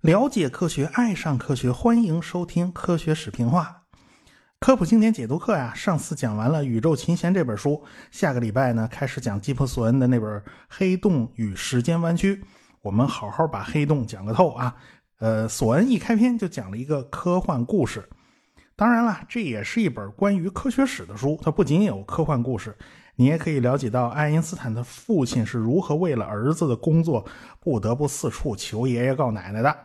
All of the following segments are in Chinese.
了解科学，爱上科学，欢迎收听《科学史评话》科普经典解读课呀。上次讲完了《宇宙琴弦》这本书，下个礼拜呢开始讲吉普索恩的那本《黑洞与时间弯曲》。我们好好把黑洞讲个透啊！呃，索恩一开篇就讲了一个科幻故事，当然了，这也是一本关于科学史的书。它不仅有科幻故事，你也可以了解到爱因斯坦的父亲是如何为了儿子的工作不得不四处求爷爷告奶奶的。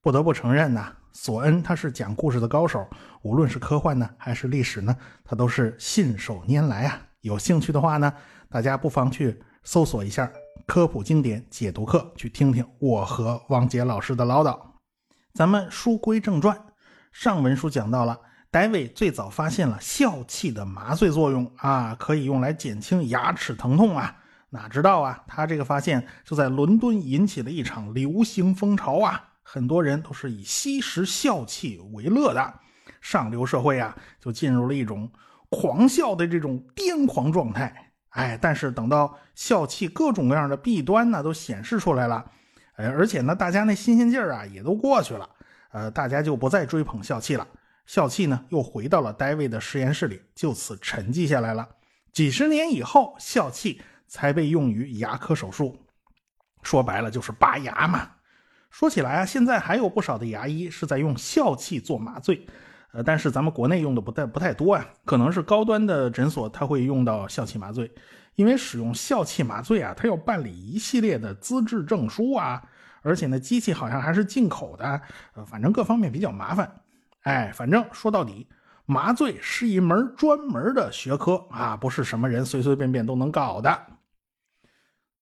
不得不承认呐，索恩他是讲故事的高手，无论是科幻呢，还是历史呢，他都是信手拈来啊。有兴趣的话呢，大家不妨去搜索一下科普经典解读课，去听听我和汪杰老师的唠叨。咱们书归正传，上文书讲到了，戴维最早发现了笑气的麻醉作用啊，可以用来减轻牙齿疼痛啊。哪知道啊，他这个发现就在伦敦引起了一场流行风潮啊。很多人都是以吸食笑气为乐的，上流社会啊，就进入了一种狂笑的这种癫狂状态。哎，但是等到笑气各种各样的弊端呢都显示出来了，哎，而且呢，大家那新鲜劲儿啊也都过去了，呃，大家就不再追捧笑气了。笑气呢又回到了戴维的实验室里，就此沉寂下来了。几十年以后，笑气才被用于牙科手术，说白了就是拔牙嘛。说起来啊，现在还有不少的牙医是在用笑气做麻醉，呃，但是咱们国内用的不太不太多啊，可能是高端的诊所他会用到笑气麻醉，因为使用笑气麻醉啊，他要办理一系列的资质证书啊，而且呢，机器好像还是进口的，呃，反正各方面比较麻烦。哎，反正说到底，麻醉是一门专门的学科啊，不是什么人随随便便都能搞的。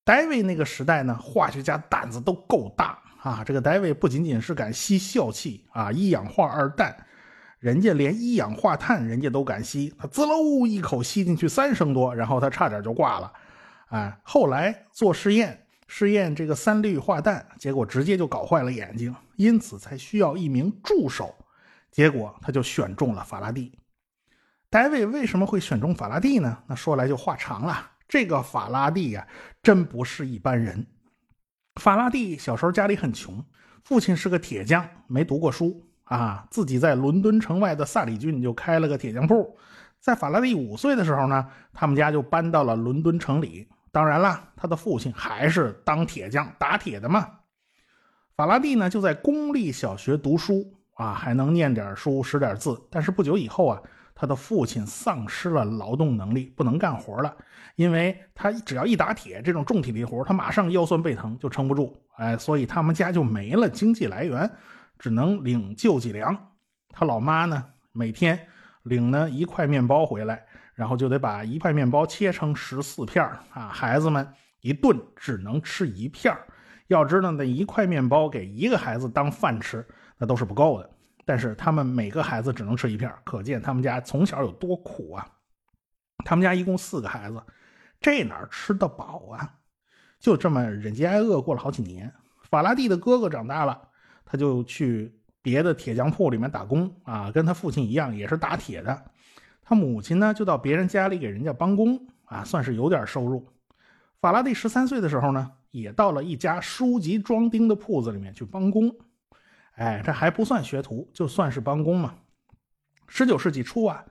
戴维那个时代呢，化学家胆子都够大。啊，这个戴维不仅仅是敢吸笑气啊，一氧化二氮，人家连一氧化碳人家都敢吸，他滋喽一口吸进去三升多，然后他差点就挂了。哎，后来做实验，试验这个三氯化氮，结果直接就搞坏了眼睛，因此才需要一名助手。结果他就选中了法拉第。戴维为什么会选中法拉第呢？那说来就话长了。这个法拉第呀，真不是一般人。法拉第小时候家里很穷，父亲是个铁匠，没读过书啊，自己在伦敦城外的萨里郡就开了个铁匠铺。在法拉第五岁的时候呢，他们家就搬到了伦敦城里。当然了，他的父亲还是当铁匠打铁的嘛。法拉第呢就在公立小学读书啊，还能念点书识点字。但是不久以后啊。他的父亲丧失了劳动能力，不能干活了，因为他只要一打铁这种重体力活，他马上腰酸背疼，就撑不住。哎，所以他们家就没了经济来源，只能领救济粮。他老妈呢，每天领呢一块面包回来，然后就得把一块面包切成十四片啊，孩子们一顿只能吃一片要知道，那一块面包给一个孩子当饭吃，那都是不够的。但是他们每个孩子只能吃一片，可见他们家从小有多苦啊！他们家一共四个孩子，这哪吃得饱啊？就这么忍饥挨饿过了好几年。法拉第的哥哥长大了，他就去别的铁匠铺里面打工啊，跟他父亲一样也是打铁的。他母亲呢，就到别人家里给人家帮工啊，算是有点收入。法拉第十三岁的时候呢，也到了一家书籍装订的铺子里面去帮工。哎，这还不算学徒，就算是帮工嘛。十九世纪初啊，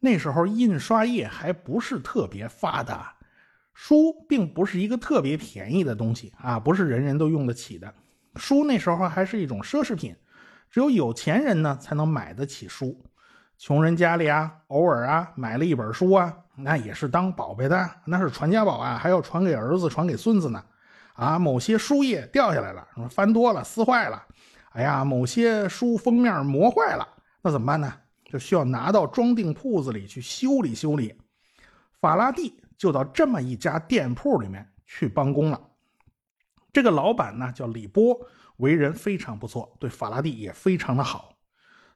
那时候印刷业还不是特别发达，书并不是一个特别便宜的东西啊，不是人人都用得起的。书那时候还是一种奢侈品，只有有钱人呢才能买得起书。穷人家里啊，偶尔啊买了一本书啊，那也是当宝贝的，那是传家宝啊，还要传给儿子、传给孙子呢。啊，某些书页掉下来了，翻多了、撕坏了。哎呀，某些书封面磨坏了，那怎么办呢？就需要拿到装订铺子里去修理修理。法拉第就到这么一家店铺里面去帮工了。这个老板呢叫李波，为人非常不错，对法拉第也非常的好。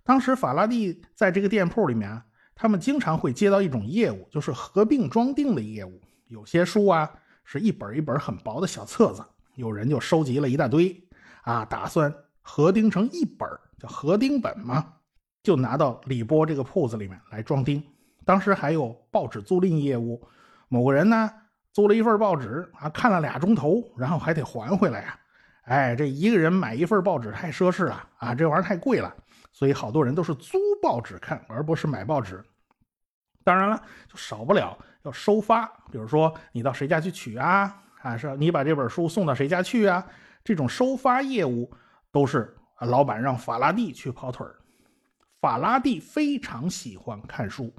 当时法拉第在这个店铺里面，他们经常会接到一种业务，就是合并装订的业务。有些书啊是一本一本很薄的小册子，有人就收集了一大堆啊，打算。合钉成一本叫合钉本嘛，就拿到李波这个铺子里面来装订。当时还有报纸租赁业务，某个人呢租了一份报纸啊，看了俩钟头，然后还得还回来呀。哎，这一个人买一份报纸太奢侈了啊，这玩意儿太贵了，所以好多人都是租报纸看，而不是买报纸。当然了，就少不了要收发，比如说你到谁家去取啊，啊，是你把这本书送到谁家去啊，这种收发业务都是老板让法拉第去跑腿儿。法拉第非常喜欢看书，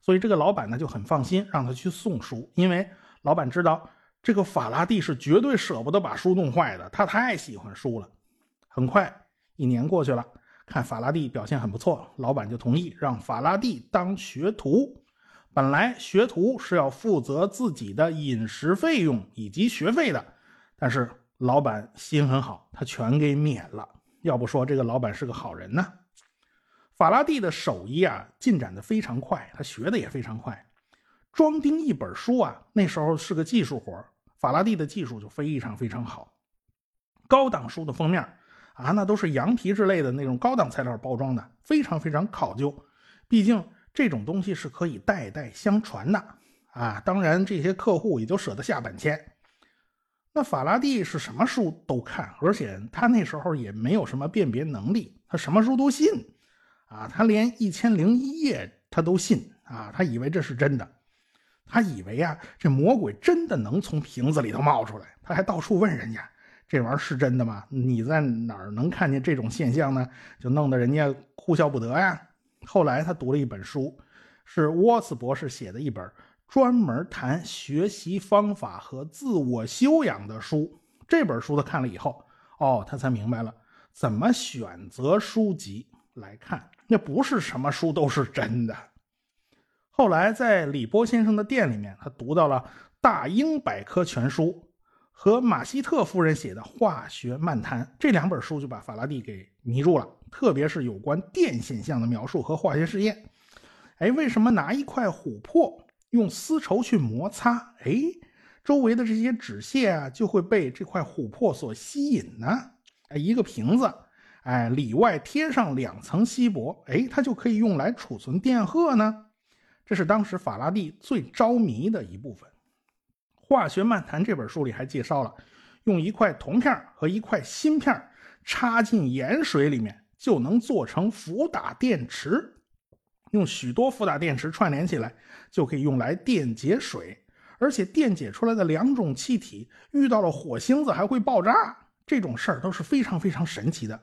所以这个老板呢就很放心让他去送书，因为老板知道这个法拉第是绝对舍不得把书弄坏的，他太喜欢书了。很快一年过去了。看法拉第表现很不错，老板就同意让法拉第当学徒。本来学徒是要负责自己的饮食费用以及学费的，但是老板心很好，他全给免了。要不说这个老板是个好人呢。法拉第的手艺啊进展的非常快，他学的也非常快。装订一本书啊，那时候是个技术活法拉第的技术就非常非常好。高档书的封面。啊，那都是羊皮之类的那种高档材料包装的，非常非常考究。毕竟这种东西是可以代代相传的啊。当然，这些客户也就舍得下本钱。那法拉第是什么书都看，而且他那时候也没有什么辨别能力，他什么书都信啊。他连《一千零一夜》他都信啊，他以为这是真的，他以为啊，这魔鬼真的能从瓶子里头冒出来，他还到处问人家。这玩意儿是真的吗？你在哪儿能看见这种现象呢？就弄得人家哭笑不得呀。后来他读了一本书，是沃茨博士写的一本专门谈学习方法和自我修养的书。这本书他看了以后，哦，他才明白了怎么选择书籍来看。那不是什么书都是真的。后来在李波先生的店里面，他读到了《大英百科全书》。和马希特夫人写的《化学漫谈》这两本书就把法拉第给迷住了，特别是有关电现象的描述和化学实验。哎，为什么拿一块琥珀用丝绸去摩擦，哎，周围的这些纸屑啊就会被这块琥珀所吸引呢？哎，一个瓶子，哎，里外贴上两层锡箔，哎，它就可以用来储存电荷呢？这是当时法拉第最着迷的一部分。《化学漫谈》这本书里还介绍了，用一块铜片和一块芯片插进盐水里面，就能做成伏打电池。用许多伏打电池串联起来，就可以用来电解水。而且电解出来的两种气体遇到了火星子还会爆炸，这种事儿都是非常非常神奇的。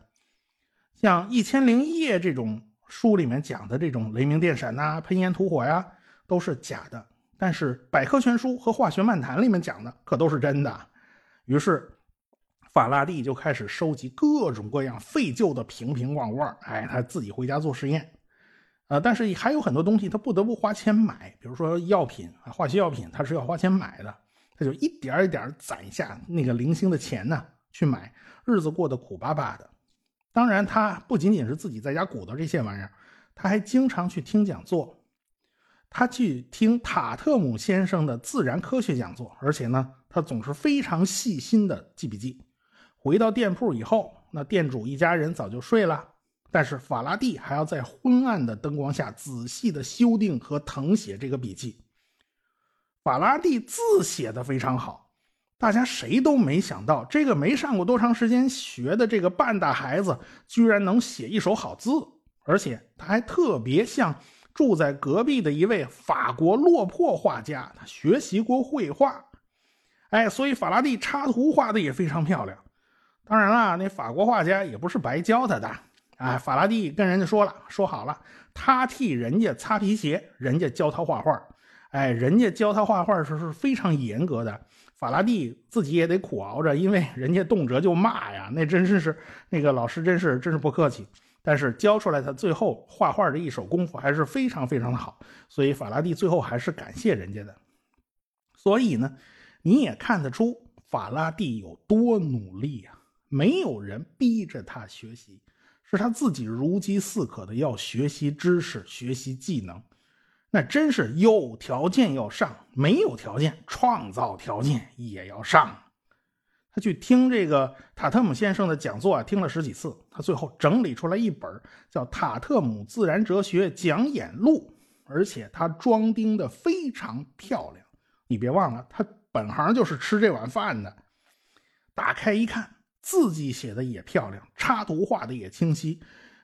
像《一千零一夜》这种书里面讲的这种雷鸣电闪呐、喷烟吐火呀，都是假的。但是百科全书和化学漫谈里面讲的可都是真的，于是法拉第就开始收集各种各样废旧的瓶瓶罐罐，哎，他自己回家做实验，呃，但是还有很多东西他不得不花钱买，比如说药品啊，化学药品他是要花钱买的，他就一点一点攒下那个零星的钱呢去买，日子过得苦巴巴的。当然，他不仅仅是自己在家鼓捣这些玩意儿，他还经常去听讲座。他去听塔特姆先生的自然科学讲座，而且呢，他总是非常细心的记笔记。回到店铺以后，那店主一家人早就睡了，但是法拉第还要在昏暗的灯光下仔细的修订和誊写这个笔记。法拉第字写的非常好，大家谁都没想到，这个没上过多长时间学的这个半大孩子，居然能写一手好字，而且他还特别像。住在隔壁的一位法国落魄画家，他学习过绘画，哎，所以法拉第插图画的也非常漂亮。当然了，那法国画家也不是白教他的，哎，法拉第跟人家说了，说好了，他替人家擦皮鞋，人家教他画画，哎，人家教他画画时是非常严格的，法拉第自己也得苦熬着，因为人家动辄就骂呀，那真是是那个老师真是真是不客气。但是教出来他最后画画的一手功夫还是非常非常的好，所以法拉第最后还是感谢人家的。所以呢，你也看得出法拉第有多努力啊！没有人逼着他学习，是他自己如饥似渴的要学习知识、学习技能。那真是有条件要上，没有条件创造条件也要上。他去听这个塔特姆先生的讲座啊，听了十几次，他最后整理出来一本叫《塔特姆自然哲学讲演录》，而且他装订的非常漂亮，你别忘了，他本行就是吃这碗饭的。打开一看，字迹写的也漂亮，插图画的也清晰，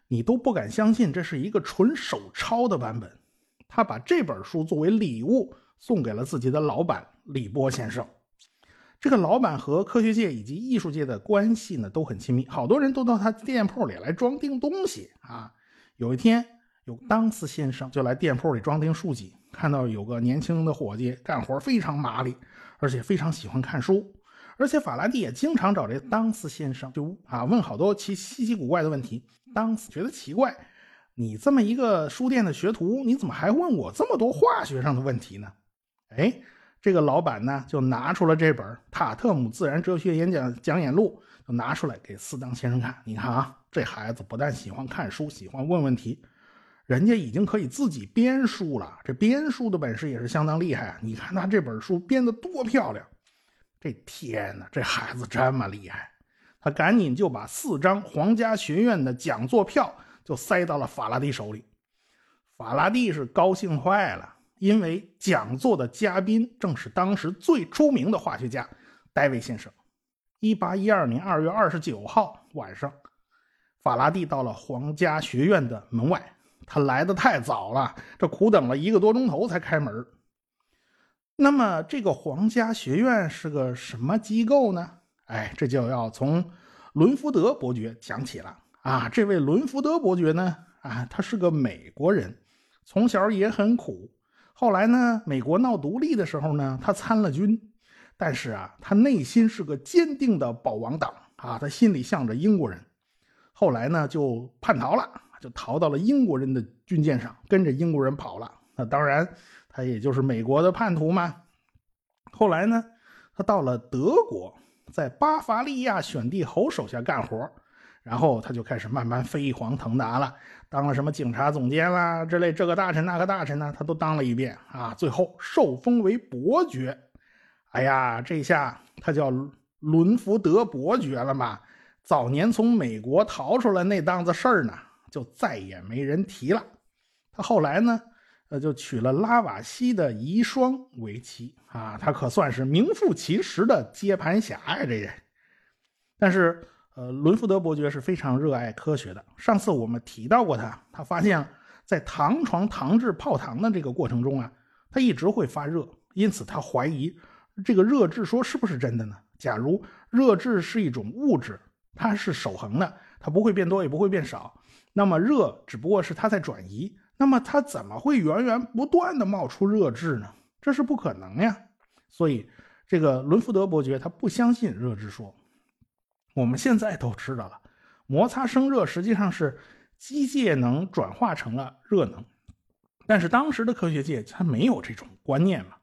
你都不敢相信这是一个纯手抄的版本。他把这本书作为礼物送给了自己的老板李波先生。这个老板和科学界以及艺术界的关系呢都很亲密，好多人都到他店铺里来装订东西啊。有一天，有当斯先生就来店铺里装订书籍，看到有个年轻的伙计干活非常麻利，而且非常喜欢看书，而且法拉第也经常找这当斯先生就啊问好多奇稀奇古怪的问题。当斯觉得奇怪，你这么一个书店的学徒，你怎么还问我这么多化学上的问题呢？哎。这个老板呢，就拿出了这本《塔特姆自然哲学演讲讲演录》，就拿出来给斯当先生看。你看啊，这孩子不但喜欢看书，喜欢问问题，人家已经可以自己编书了。这编书的本事也是相当厉害啊！你看他这本书编得多漂亮！这天哪，这孩子这么厉害！他赶紧就把四张皇家学院的讲座票就塞到了法拉第手里。法拉第是高兴坏了。因为讲座的嘉宾正是当时最出名的化学家戴维先生。一八一二年二月二十九号晚上，法拉第到了皇家学院的门外。他来的太早了，这苦等了一个多钟头才开门。那么，这个皇家学院是个什么机构呢？哎，这就要从伦福德伯爵讲起了啊。这位伦福德伯爵呢，啊，他是个美国人，从小也很苦。后来呢，美国闹独立的时候呢，他参了军，但是啊，他内心是个坚定的保王党啊，他心里向着英国人。后来呢，就叛逃了，就逃到了英国人的军舰上，跟着英国人跑了。那当然，他也就是美国的叛徒嘛。后来呢，他到了德国，在巴伐利亚选帝侯手下干活。然后他就开始慢慢飞黄腾达了，当了什么警察总监啦之类，这个大臣那个大臣呢，他都当了一遍啊。最后受封为伯爵，哎呀，这下他叫伦福德伯爵了嘛。早年从美国逃出来那档子事儿呢，就再也没人提了。他后来呢，呃，就娶了拉瓦锡的遗孀为妻啊，他可算是名副其实的接盘侠呀，这人。但是。呃，伦福德伯爵是非常热爱科学的。上次我们提到过他，他发现，在糖床糖制泡糖的这个过程中啊，他一直会发热，因此他怀疑这个热质说是不是真的呢？假如热质是一种物质，它是守恒的，它不会变多也不会变少，那么热只不过是它在转移，那么它怎么会源源不断的冒出热质呢？这是不可能呀。所以，这个伦福德伯爵他不相信热质说。我们现在都知道了，摩擦生热实际上是机械能转化成了热能，但是当时的科学界它没有这种观念嘛，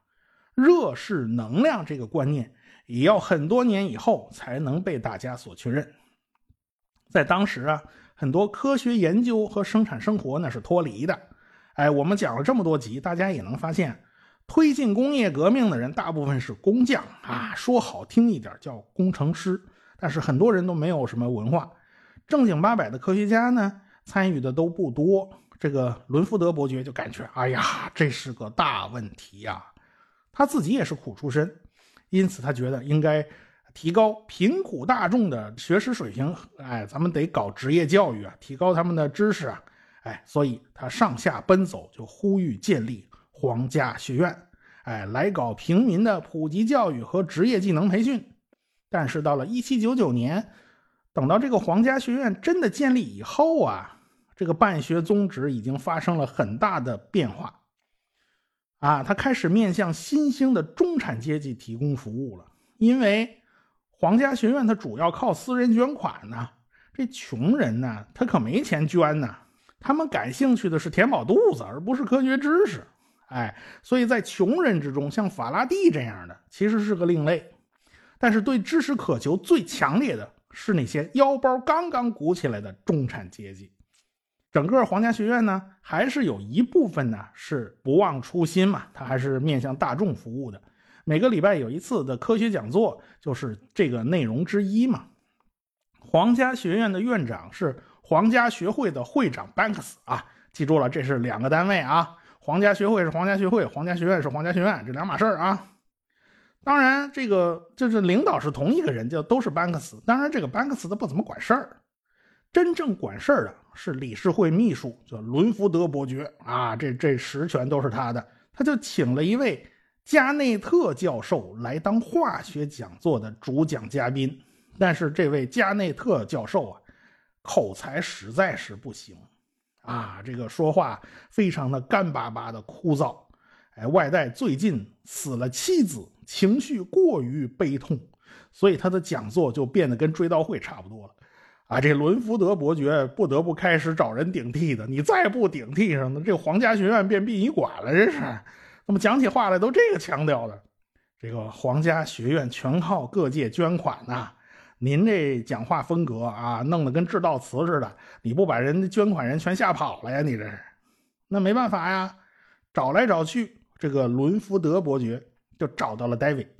热是能量这个观念也要很多年以后才能被大家所确认。在当时啊，很多科学研究和生产生活那是脱离的。哎，我们讲了这么多集，大家也能发现，推进工业革命的人大部分是工匠啊，说好听一点叫工程师。但是很多人都没有什么文化，正经八百的科学家呢，参与的都不多。这个伦福德伯爵就感觉，哎呀，这是个大问题呀。他自己也是苦出身，因此他觉得应该提高贫苦大众的学识水平。哎，咱们得搞职业教育啊，提高他们的知识啊。哎，所以他上下奔走，就呼吁建立皇家学院，哎，来搞平民的普及教育和职业技能培训。但是到了一七九九年，等到这个皇家学院真的建立以后啊，这个办学宗旨已经发生了很大的变化，啊，他开始面向新兴的中产阶级提供服务了。因为皇家学院它主要靠私人捐款呢，这穷人呢，他可没钱捐呢，他们感兴趣的是填饱肚子，而不是科学知识。哎，所以在穷人之中，像法拉第这样的，其实是个另类。但是对知识渴求最强烈的是那些腰包刚刚鼓起来的中产阶级。整个皇家学院呢，还是有一部分呢是不忘初心嘛，它还是面向大众服务的。每个礼拜有一次的科学讲座就是这个内容之一嘛。皇家学院的院长是皇家学会的会长班克斯啊，记住了，这是两个单位啊。皇家学会是皇家学会，皇家学院是皇家学院，这两码事儿啊。当然，这个就是领导是同一个人，就都是班克斯。当然，这个班克斯他不怎么管事儿，真正管事儿的是理事会秘书，叫伦福德伯爵啊，这这实权都是他的。他就请了一位加内特教授来当化学讲座的主讲嘉宾，但是这位加内特教授啊，口才实在是不行啊，这个说话非常的干巴巴的枯燥。哎，外带最近死了妻子，情绪过于悲痛，所以他的讲座就变得跟追悼会差不多了。啊，这伦福德伯爵不得不开始找人顶替的。你再不顶替上，这皇家学院变殡仪馆了，这是。那么讲起话来都这个腔调的。这个皇家学院全靠各界捐款呐。您这讲话风格啊，弄得跟致悼词似的，你不把人捐款人全吓跑了呀？你这是？那没办法呀，找来找去。这个伦福德伯爵就找到了戴维。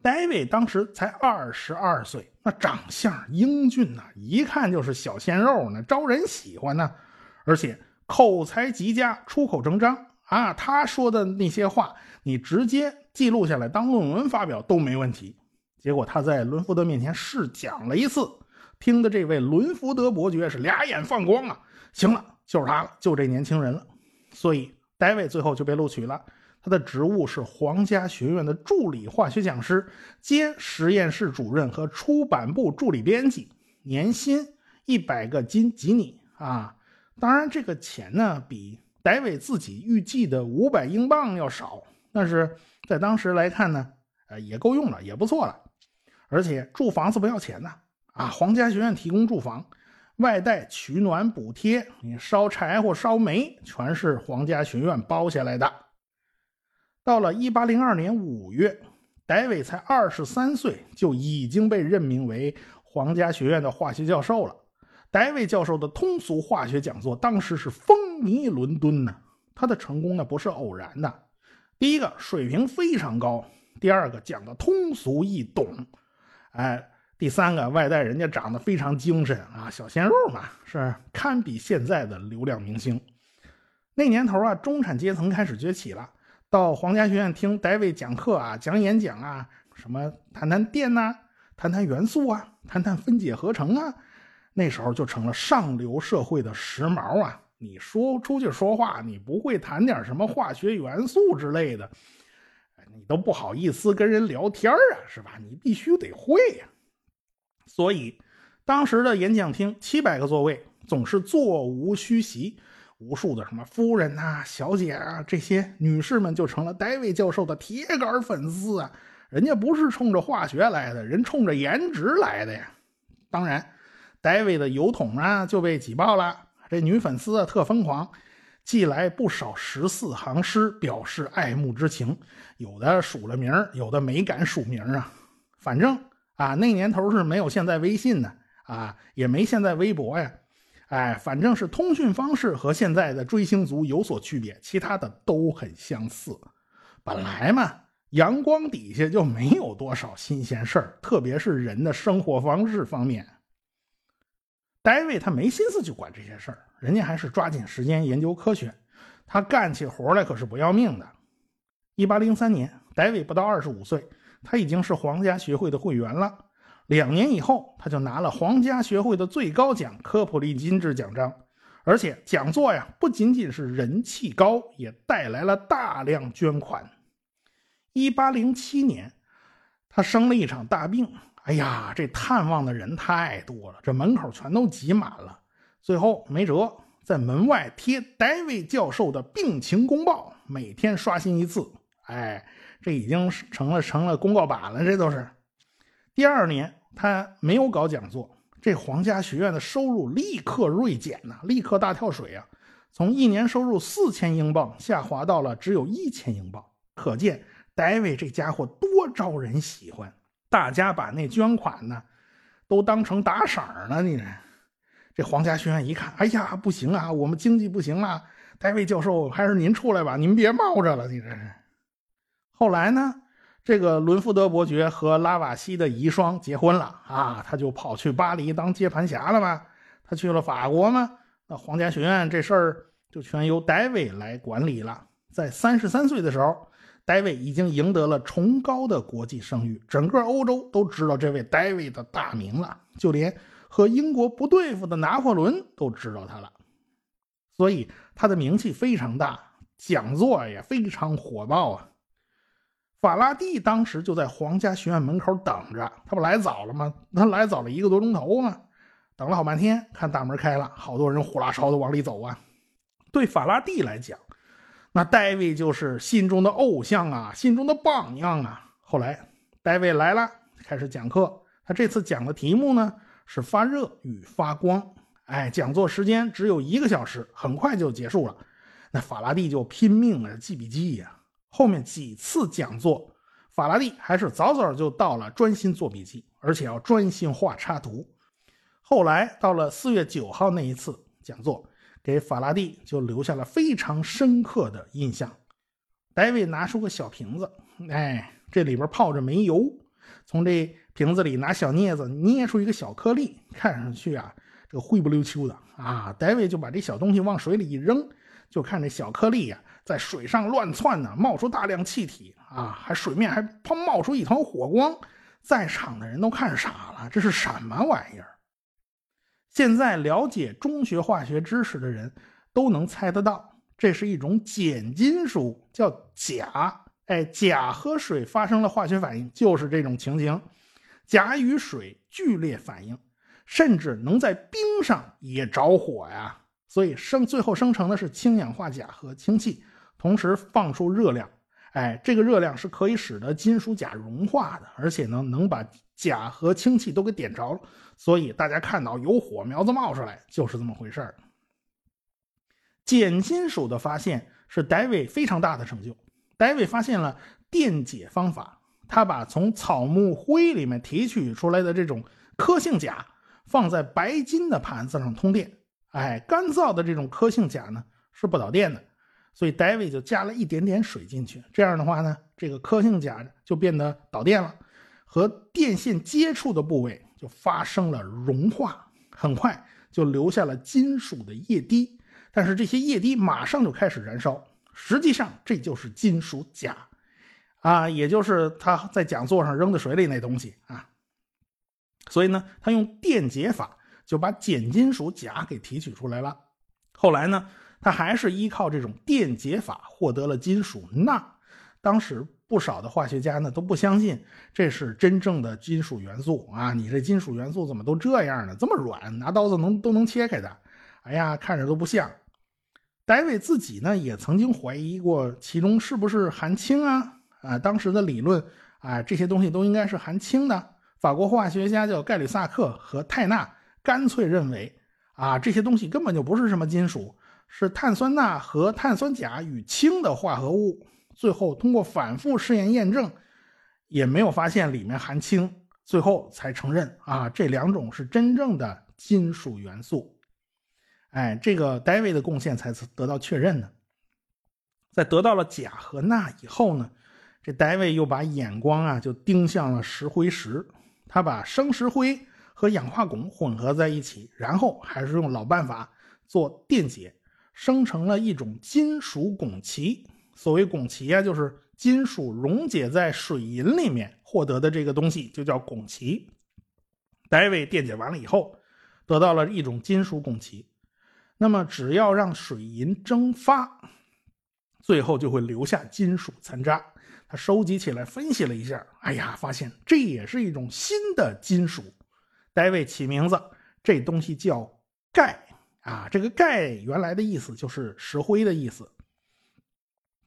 戴维当时才二十二岁，那长相英俊呐，一看就是小鲜肉呢，招人喜欢呢。而且口才极佳，出口成章啊。他说的那些话，你直接记录下来当论文发表都没问题。结果他在伦福德面前试讲了一次，听的这位伦福德伯爵是俩眼放光啊。行了，就是他了，就这年轻人了。所以。戴维最后就被录取了，他的职务是皇家学院的助理化学讲师兼实验室主任和出版部助理编辑，年薪一百个金吉尼啊！当然，这个钱呢比戴维自己预计的五百英镑要少，但是在当时来看呢，呃，也够用了，也不错了。而且住房子不要钱呢，啊，皇家学院提供住房。外带取暖补贴，你烧柴火、烧煤，全是皇家学院包下来的。到了一八零二年五月，戴维才二十三岁，就已经被任命为皇家学院的化学教授了。戴维教授的通俗化学讲座当时是风靡伦敦呢。他的成功呢不是偶然的，第一个水平非常高，第二个讲的通俗易懂，哎。第三个外带，人家长得非常精神啊，小鲜肉嘛，是堪比现在的流量明星。那年头啊，中产阶层开始崛起了，到皇家学院听戴维讲课啊，讲演讲啊，什么谈谈电呐，谈谈元素啊，谈谈分解合成啊，那时候就成了上流社会的时髦啊。你说出去说话，你不会谈点什么化学元素之类的，你都不好意思跟人聊天啊，是吧？你必须得会呀。所以，当时的演讲厅七百个座位总是座无虚席，无数的什么夫人呐、小姐啊，这些女士们就成了戴维教授的铁杆粉丝啊。人家不是冲着化学来的，人冲着颜值来的呀。当然，戴维的油桶啊就被挤爆了。这女粉丝啊特疯狂，寄来不少十四行诗表示爱慕之情，有的署了名有的没敢署名啊。反正。啊，那年头是没有现在微信的啊，也没现在微博呀，哎，反正是通讯方式和现在的追星族有所区别，其他的都很相似。本来嘛，阳光底下就没有多少新鲜事儿，特别是人的生活方式方面。戴维他没心思去管这些事儿，人家还是抓紧时间研究科学。他干起活来可是不要命的。一八零三年，戴维不到二十五岁。他已经是皇家学会的会员了，两年以后，他就拿了皇家学会的最高奖——科普利金质奖章。而且讲座呀，不仅仅是人气高，也带来了大量捐款。一八零七年，他生了一场大病，哎呀，这探望的人太多了，这门口全都挤满了。最后没辙，在门外贴戴维教授的病情公报，每天刷新一次。哎。这已经成了成了公告板了，这都是。第二年他没有搞讲座，这皇家学院的收入立刻锐减呐，立刻大跳水啊，从一年收入四千英镑下滑到了只有一千英镑。可见戴维这家伙多招人喜欢，大家把那捐款呢都当成打赏了。你这皇家学院一看，哎呀，不行啊，我们经济不行了，戴维教授还是您出来吧，您别冒着了，你这是。后来呢，这个伦福德伯爵和拉瓦锡的遗孀结婚了啊，他就跑去巴黎当接盘侠了嘛？他去了法国嘛？那皇家学院这事儿就全由戴维来管理了。在三十三岁的时候，戴维已经赢得了崇高的国际声誉，整个欧洲都知道这位戴维的大名了，就连和英国不对付的拿破仑都知道他了，所以他的名气非常大，讲座也非常火爆啊。法拉第当时就在皇家学院门口等着，他不来早了吗？他来早了一个多钟头嘛，等了好半天，看大门开了，好多人呼啦哨的往里走啊。对法拉第来讲，那戴维就是心中的偶像啊，心中的榜样啊。后来戴维来了，开始讲课。他这次讲的题目呢是发热与发光。哎，讲座时间只有一个小时，很快就结束了。那法拉第就拼命的记笔记呀。后面几次讲座，法拉第还是早早就到了，专心做笔记，而且要专心画插图。后来到了四月九号那一次讲座，给法拉第就留下了非常深刻的印象。戴维拿出个小瓶子，哎，这里边泡着煤油，从这瓶子里拿小镊子捏出一个小颗粒，看上去啊，这个灰不溜秋的啊。戴维就把这小东西往水里一扔，就看这小颗粒呀。在水上乱窜呢，冒出大量气体啊，还水面还砰冒出一团火光，在场的人都看傻了，这是什么玩意儿？现在了解中学化学知识的人都能猜得到，这是一种碱金属，叫钾。哎，钾和水发生了化学反应，就是这种情形，钾与水剧烈反应，甚至能在冰上也着火呀。所以生最后生成的是氢氧化钾和氢气。同时放出热量，哎，这个热量是可以使得金属钾融化的，而且呢，能把钾和氢气都给点着了。所以大家看到有火苗子冒出来，就是这么回事儿。碱金属的发现是戴维非常大的成就。戴维发现了电解方法，他把从草木灰里面提取出来的这种苛性钾放在白金的盘子上通电，哎，干燥的这种苛性钾呢是不导电的。所以戴维就加了一点点水进去，这样的话呢，这个苛性钾就变得导电了，和电线接触的部位就发生了融化，很快就留下了金属的液滴。但是这些液滴马上就开始燃烧，实际上这就是金属钾，啊，也就是他在讲座上扔在水里那东西啊。所以呢，他用电解法就把碱金属钾给提取出来了。后来呢？他还是依靠这种电解法获得了金属钠。当时不少的化学家呢都不相信这是真正的金属元素啊！你这金属元素怎么都这样呢？这么软，拿刀子能都能切开的？哎呀，看着都不像。戴维自己呢也曾经怀疑过其中是不是含氢啊？啊，当时的理论啊，这些东西都应该是含氢的。法国化学家叫盖吕萨克和泰纳，干脆认为啊，这些东西根本就不是什么金属。是碳酸钠和碳酸钾与氢的化合物，最后通过反复试验验证，也没有发现里面含氢，最后才承认啊，这两种是真正的金属元素。哎，这个戴维的贡献才得到确认呢。在得到了钾和钠以后呢，这戴维又把眼光啊就盯向了石灰石，他把生石灰和氧化汞混合在一起，然后还是用老办法做电解。生成了一种金属汞齐。所谓汞齐啊，就是金属溶解在水银里面获得的这个东西，就叫汞齐。戴维电解完了以后，得到了一种金属汞齐。那么，只要让水银蒸发，最后就会留下金属残渣。他收集起来，分析了一下，哎呀，发现这也是一种新的金属。戴维起名字，这东西叫钙。啊，这个钙原来的意思就是石灰的意思。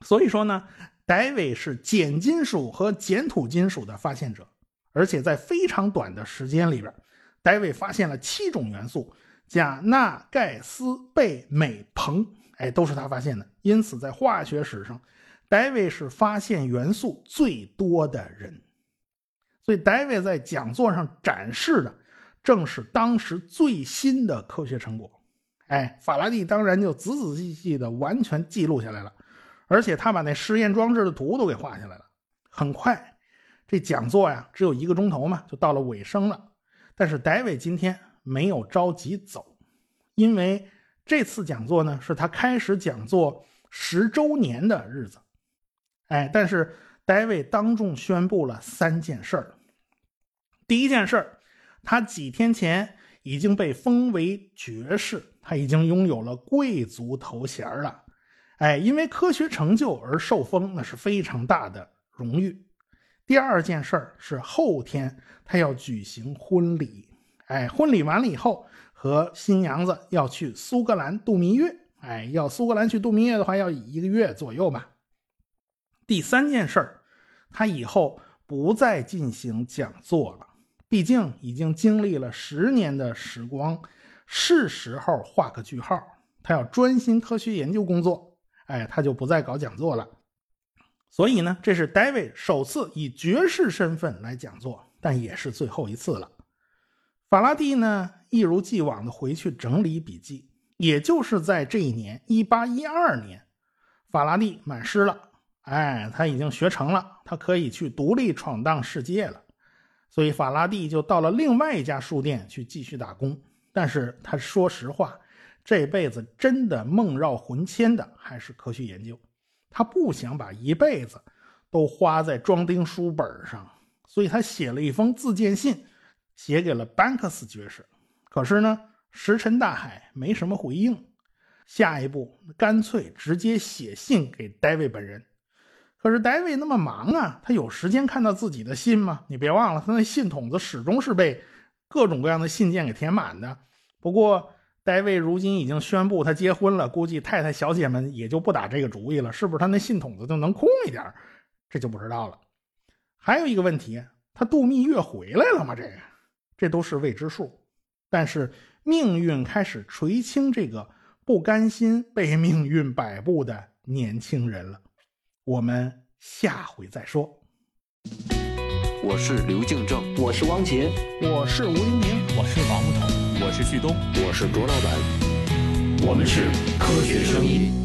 所以说呢，戴维是碱金属和碱土金属的发现者，而且在非常短的时间里边，戴维发现了七种元素：钾、钠、钙、锶、钡、镁、硼，哎，都是他发现的。因此，在化学史上，戴维是发现元素最多的人。所以，戴维在讲座上展示的正是当时最新的科学成果。哎，法拉第当然就仔仔细细的完全记录下来了，而且他把那实验装置的图都给画下来了。很快，这讲座呀只有一个钟头嘛，就到了尾声了。但是戴维今天没有着急走，因为这次讲座呢是他开始讲座十周年的日子。哎，但是戴维当众宣布了三件事儿。第一件事儿，他几天前已经被封为爵士，他已经拥有了贵族头衔了。哎，因为科学成就而受封，那是非常大的荣誉。第二件事儿是后天他要举行婚礼，哎，婚礼完了以后，和新娘子要去苏格兰度蜜月，哎，要苏格兰去度蜜月的话，要一个月左右吧。第三件事儿，他以后不再进行讲座了，毕竟已经经历了十年的时光，是时候画个句号。他要专心科学研究工作。哎，他就不再搞讲座了。所以呢，这是 David 首次以爵士身份来讲座，但也是最后一次了。法拉第呢，一如既往的回去整理笔记。也就是在这一年，一八一二年，法拉第满师了。哎，他已经学成了，他可以去独立闯荡世界了。所以法拉第就到了另外一家书店去继续打工。但是他说实话。这辈子真的梦绕魂牵的还是科学研究，他不想把一辈子都花在装订书本上，所以他写了一封自荐信，写给了班克斯爵士。可是呢，石沉大海，没什么回应。下一步干脆直接写信给戴维本人。可是戴维那么忙啊，他有时间看到自己的信吗？你别忘了，他那信筒子始终是被各种各样的信件给填满的。不过。戴维如今已经宣布他结婚了，估计太太小姐们也就不打这个主意了，是不是？他那信筒子就能空一点这就不知道了。还有一个问题，他度蜜月回来了吗？这个，这都是未知数。但是命运开始垂青这个不甘心被命运摆布的年轻人了。我们下回再说。我是刘敬正，我是汪杰，我是吴英明，我是王木头，我是旭东，我是卓老板，我们是科学声音。